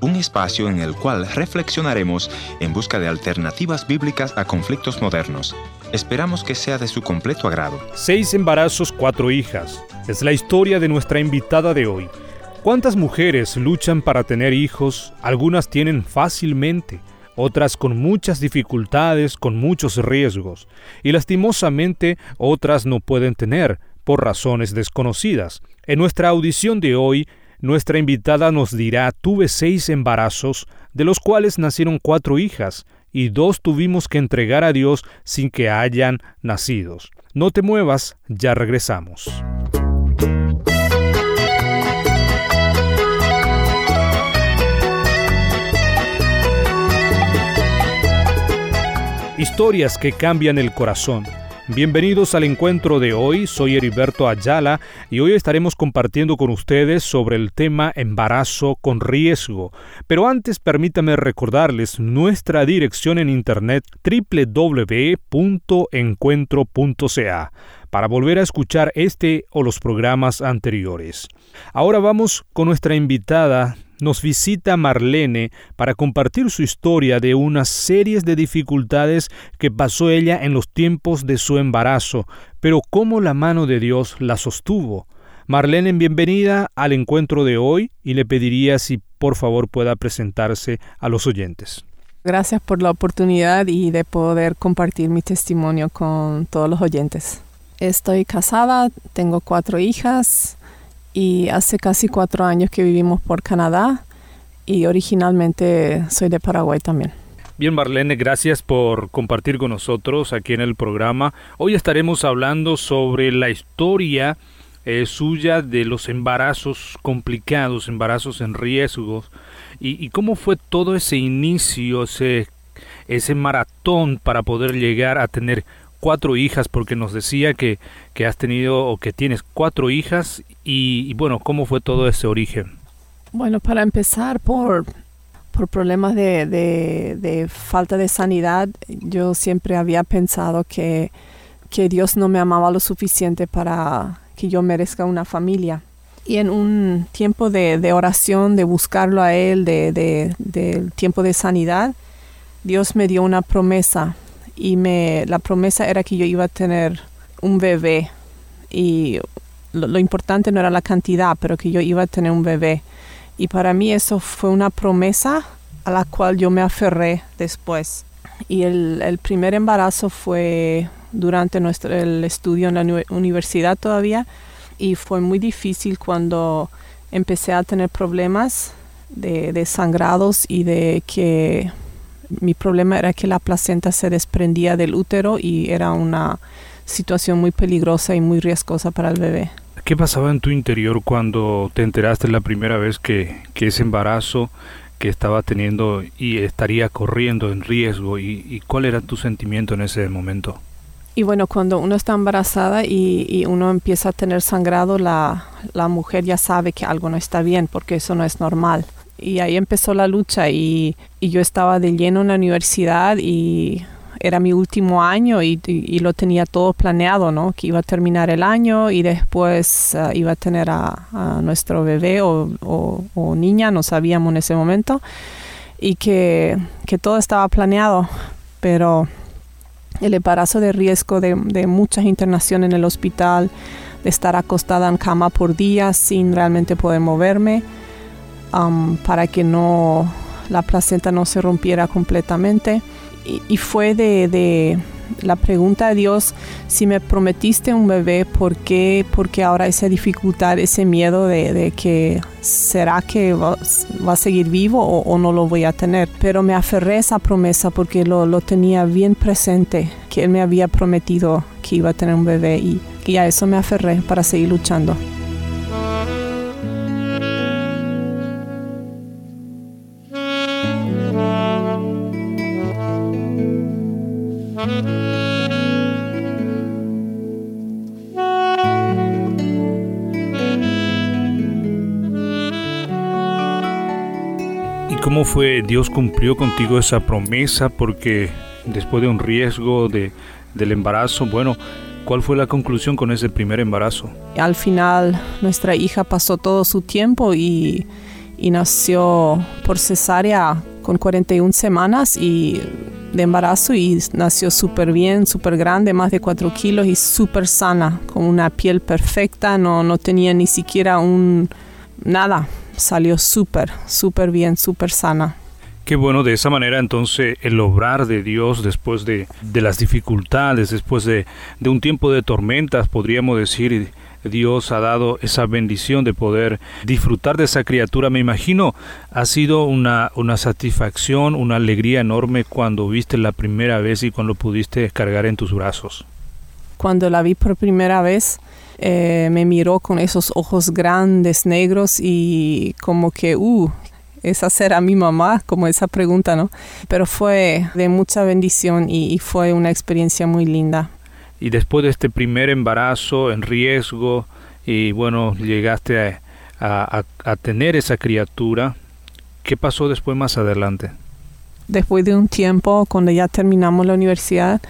Un espacio en el cual reflexionaremos en busca de alternativas bíblicas a conflictos modernos. Esperamos que sea de su completo agrado. Seis embarazos, cuatro hijas. Es la historia de nuestra invitada de hoy. ¿Cuántas mujeres luchan para tener hijos? Algunas tienen fácilmente, otras con muchas dificultades, con muchos riesgos, y lastimosamente otras no pueden tener por razones desconocidas. En nuestra audición de hoy, nuestra invitada nos dirá, tuve seis embarazos, de los cuales nacieron cuatro hijas, y dos tuvimos que entregar a Dios sin que hayan nacidos. No te muevas, ya regresamos. Historias que cambian el corazón. Bienvenidos al encuentro de hoy, soy Heriberto Ayala y hoy estaremos compartiendo con ustedes sobre el tema embarazo con riesgo. Pero antes permítame recordarles nuestra dirección en internet www.encuentro.ca para volver a escuchar este o los programas anteriores. Ahora vamos con nuestra invitada nos visita Marlene para compartir su historia de unas series de dificultades que pasó ella en los tiempos de su embarazo, pero cómo la mano de Dios la sostuvo. Marlene, bienvenida al encuentro de hoy y le pediría si por favor pueda presentarse a los oyentes. Gracias por la oportunidad y de poder compartir mi testimonio con todos los oyentes. Estoy casada, tengo cuatro hijas, y hace casi cuatro años que vivimos por Canadá y originalmente soy de Paraguay también. Bien, Marlene, gracias por compartir con nosotros aquí en el programa. Hoy estaremos hablando sobre la historia eh, suya de los embarazos complicados, embarazos en riesgo, y, y, cómo fue todo ese inicio, ese, ese maratón para poder llegar a tener cuatro hijas, porque nos decía que, que has tenido o que tienes cuatro hijas y, bueno, ¿cómo fue todo ese origen? Bueno, para empezar por, por problemas de, falta de sanidad, yo siempre había pensado que, que Dios no me amaba lo suficiente para que yo merezca una familia. Y en un tiempo de, oración, de buscarlo a Él, de, de, tiempo de sanidad, Dios me dio una promesa y me, la promesa era que yo iba a tener un bebé y lo, importante no era la cantidad, pero que yo iba a tener un bebé. Y para mí eso fue una promesa a la cual yo me aferré después. Y el, primer embarazo fue durante nuestro, el estudio en la universidad todavía y fue muy difícil cuando empecé a tener problemas de, de sangrados y de que mi problema era que la placenta se desprendía del útero y era una situación muy peligrosa y muy riesgosa para el bebé. ¿Qué pasaba en tu interior cuando te enteraste la primera vez que, que ese embarazo que estaba teniendo y estaría corriendo en riesgo y, cuál era tu sentimiento en ese momento? Y bueno, cuando uno está embarazada y, y uno empieza a tener sangrado, la, la, mujer ya sabe que algo no está bien porque eso no es normal y ahí empezó la lucha y, yo estaba de lleno en la universidad y era mi último año y, lo tenía todo planeado, ¿no? Que iba a terminar el año y después ah, iba a tener a, nuestro bebé o, niña, no sabíamos en ese momento, y que, todo estaba planeado, pero el embarazo de riesgo de, de muchas internaciones en el hospital, de estar acostada en cama por días sin realmente poder moverme, Um, para que no la placenta no se rompiera completamente. Y, fue de, la pregunta a Dios, si me prometiste un bebé, ¿por qué? Porque ahora esa dificultad, ese miedo de, que será que va, a seguir vivo o, no lo voy a tener. Pero me aferré a esa promesa porque lo, lo, tenía bien presente, que Él me había prometido que iba a tener un bebé y, y a eso me aferré para seguir luchando. ¿Cómo fue Dios cumplió contigo esa promesa? Porque después de un riesgo de, del embarazo, bueno, ¿cuál fue la conclusión con ese primer embarazo? Al final nuestra hija pasó todo su tiempo y, y nació por cesárea con 41 semanas y de embarazo y nació súper bien, súper grande, más de 4 kilos y súper sana, con una piel perfecta, no, no tenía ni siquiera un nada, salió súper, súper bien, súper sana. Qué bueno, de esa manera entonces el obrar de Dios después de, de las dificultades, después de, de, un tiempo de tormentas, podríamos decir, Dios ha dado esa bendición de poder disfrutar de esa criatura. Me imagino, ha sido una, una satisfacción, una alegría enorme cuando viste la primera vez y cuando pudiste descargar en tus brazos. Cuando la vi por primera vez, eh, me miró con esos ojos grandes, negros y como que, uh, esa será mi mamá, como esa pregunta, ¿no? Pero fue de mucha bendición y, fue una experiencia muy linda. Y después de este primer embarazo en riesgo y bueno, llegaste a, tener esa criatura, ¿qué pasó después más adelante? Después de un tiempo, cuando ya terminamos la universidad,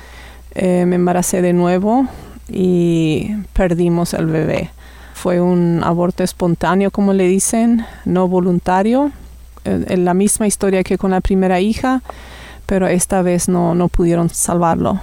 eh, me embaracé de nuevo y perdimos el bebé. Fue un aborto espontáneo, como le dicen, no voluntario en la misma historia que con la primera hija, pero esta vez no, no pudieron salvarlo.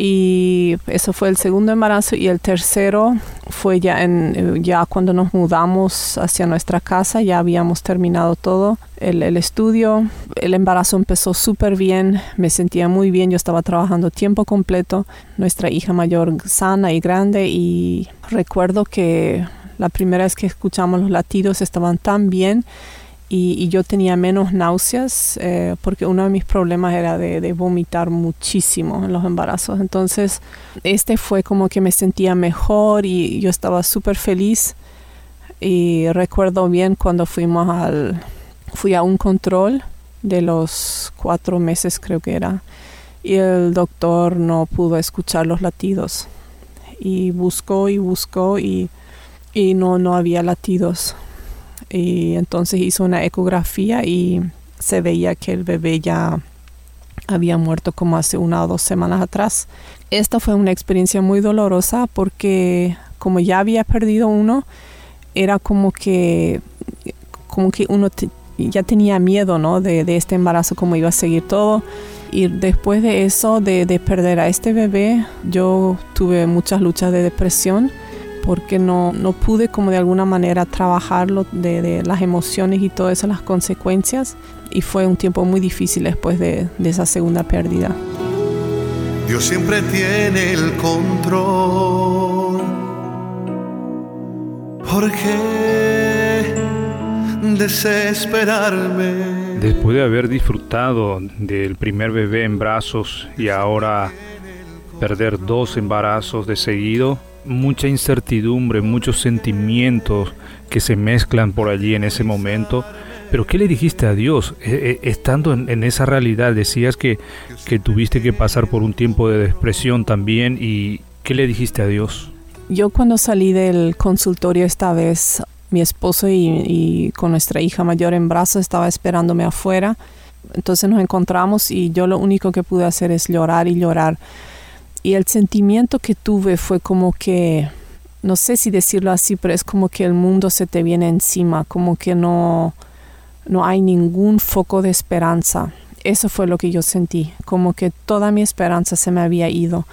Y eso fue el segundo embarazo y el tercero fue ya, en, ya cuando nos mudamos hacia nuestra casa, ya habíamos terminado todo el, el estudio. El embarazo empezó súper bien, me sentía muy bien, yo estaba trabajando tiempo completo, nuestra hija mayor sana y grande y recuerdo que la primera vez que escuchamos los latidos estaban tan bien y, yo tenía menos náuseas eh, porque uno de mis problemas era de, vomitar muchísimo en los embarazos. Entonces, este fue como que me sentía mejor y yo estaba súper feliz. Y recuerdo bien cuando fuimos al, fui a un control de los cuatro meses creo que era y el doctor no pudo escuchar los latidos y buscó y buscó y, y no, no había latidos y entonces hizo una ecografía y se veía que el bebé ya había muerto como hace una o dos semanas atrás. Esta fue una experiencia muy dolorosa porque como ya había perdido uno, era como que, como que uno ya tenía miedo ¿no? de, de, este embarazo, cómo iba a seguir todo. Y después de eso, de, de perder a este bebé, yo tuve muchas luchas de depresión porque no, no pude como de alguna manera trabajarlo de, las emociones y todas esas las consecuencias y fue un tiempo muy difícil después de, de esa segunda pérdida. Dios siempre tiene el control. ¿Por qué desesperarme? Después de haber disfrutado del primer bebé en brazos y ahora perder dos embarazos de seguido, mucha incertidumbre, muchos sentimientos que se mezclan por allí en ese momento. Pero ¿qué le dijiste a Dios? Eh, eh, estando en, esa realidad, decías que, que tuviste que pasar por un tiempo de depresión también y ¿qué le dijiste a Dios? Yo cuando salí del consultorio esta vez, mi esposo y, y con nuestra hija mayor en brazos estaba esperándome afuera. Entonces nos encontramos y yo lo único que pude hacer es llorar y llorar y el sentimiento que tuve fue como que, no sé si decirlo así, pero es como que el mundo se te viene encima, como que no, no hay ningún foco de esperanza. Eso fue lo que yo sentí, como que toda mi esperanza se me había ido.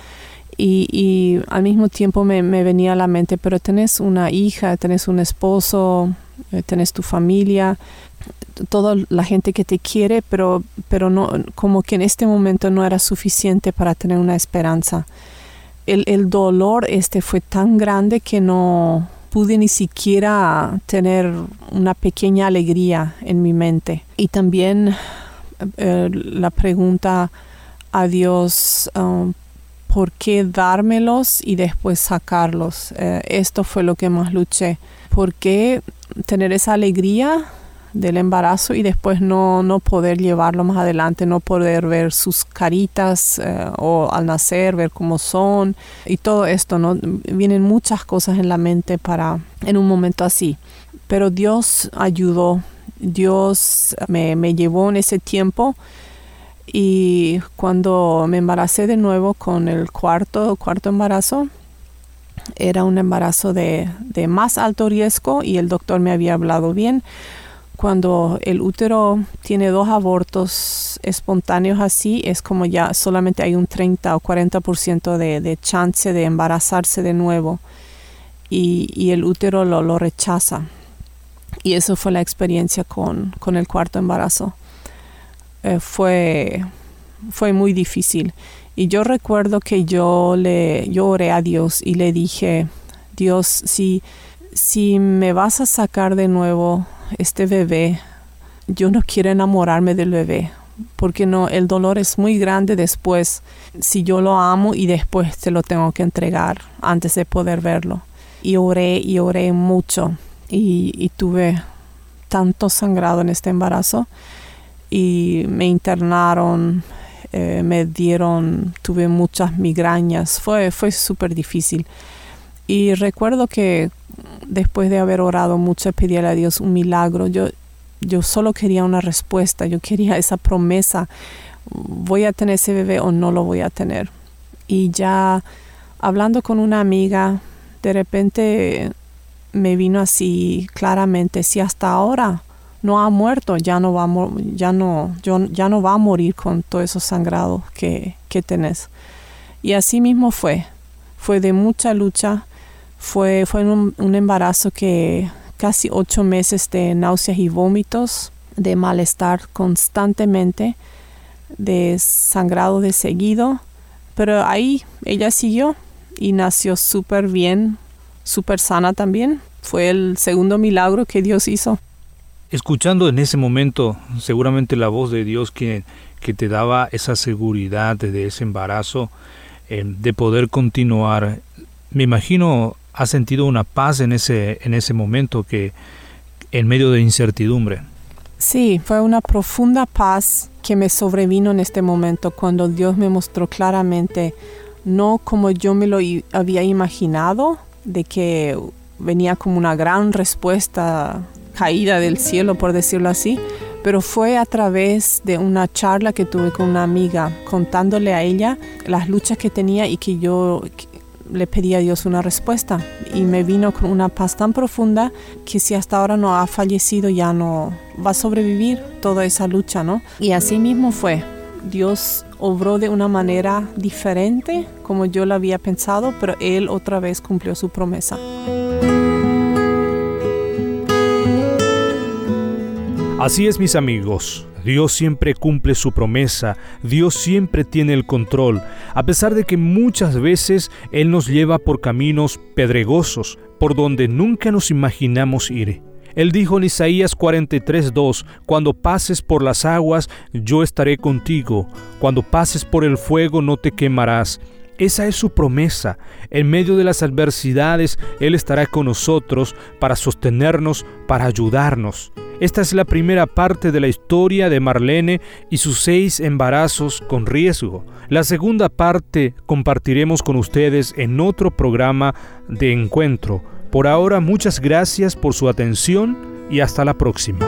Y, y al mismo tiempo me, me, venía a la mente, pero tenés una hija, tenés un esposo, tenés tu familia, toda la gente que te quiere, pero, pero no, como que en este momento no era suficiente para tener una esperanza. El, el dolor este fue tan grande que no pude ni siquiera tener una pequeña alegría en mi mente. Y también eh, la pregunta a Dios, um, ¿por qué dármelos y después sacarlos? Eh, esto fue lo que más luché. ¿Por qué tener esa alegría del embarazo y después no, no poder llevarlo más adelante, no poder ver sus caritas eh, o al nacer, ver cómo son y todo esto, ¿no? Vienen muchas cosas en la mente para en un momento así. Pero Dios ayudó, Dios me, me llevó en ese tiempo y cuando me embaracé de nuevo con el cuarto, cuarto embarazo, era un embarazo de, de más alto riesgo y el doctor me había hablado bien cuando el útero tiene dos abortos espontáneos así, es como ya solamente hay un 30 o 40% de, de chance de embarazarse de nuevo y, el útero lo, lo, rechaza. Y eso fue la experiencia con, con el cuarto embarazo. Eh, fue, fue muy difícil. Y yo recuerdo que yo le yo oré a Dios y le dije, Dios, si, si me vas a sacar de nuevo este bebé, yo no quiero enamorarme del bebé, porque no, el dolor es muy grande después, si yo lo amo y después te lo tengo que entregar antes de poder verlo. Y oré y oré mucho y, tuve tanto sangrado en este embarazo y me internaron, eh, me dieron, tuve muchas migrañas, fue, fue súper difícil. Y recuerdo que después de haber orado mucho, pedirle a Dios un milagro. Yo, yo solo quería una respuesta, yo quería esa promesa. ¿Voy a tener ese bebé o no lo voy a tener? Y ya hablando con una amiga, de repente me vino así claramente, si hasta ahora no ha muerto, ya no va a, ya no, ya no va a morir con todo eso sangrado que, que tenés. Y así mismo fue, fue de mucha lucha, fue, fue un, embarazo que casi ocho meses de náuseas y vómitos, de malestar constantemente, de sangrado de seguido, pero ahí ella siguió y nació súper bien, súper sana también. Fue el segundo milagro que Dios hizo. Escuchando en ese momento seguramente la voz de Dios que, que te daba esa seguridad de ese embarazo, eh, de poder continuar, me imagino ha sentido una paz en ese, en ese momento que en medio de incertidumbre. Sí, fue una profunda paz que me sobrevino en este momento cuando Dios me mostró claramente, no como yo me lo había imaginado, de que venía como una gran respuesta caída del cielo, por decirlo así, pero fue a través de una charla que tuve con una amiga, contándole a ella las luchas que tenía y que yo le pedí a Dios una respuesta y me vino con una paz tan profunda que si hasta ahora no ha fallecido ya no va a sobrevivir toda esa lucha, ¿no? Y así mismo fue. Dios obró de una manera diferente como yo lo había pensado, pero Él otra vez cumplió su promesa. Así es mis amigos, Dios siempre cumple su promesa, Dios siempre tiene el control, a pesar de que muchas veces Él nos lleva por caminos pedregosos, por donde nunca nos imaginamos ir. Él dijo en Isaías 43:2, Cuando pases por las aguas, yo estaré contigo, cuando pases por el fuego no te quemarás. Esa es su promesa. En medio de las adversidades, Él estará con nosotros para sostenernos, para ayudarnos. Esta es la primera parte de la historia de Marlene y sus seis embarazos con riesgo. La segunda parte compartiremos con ustedes en otro programa de encuentro. Por ahora, muchas gracias por su atención y hasta la próxima.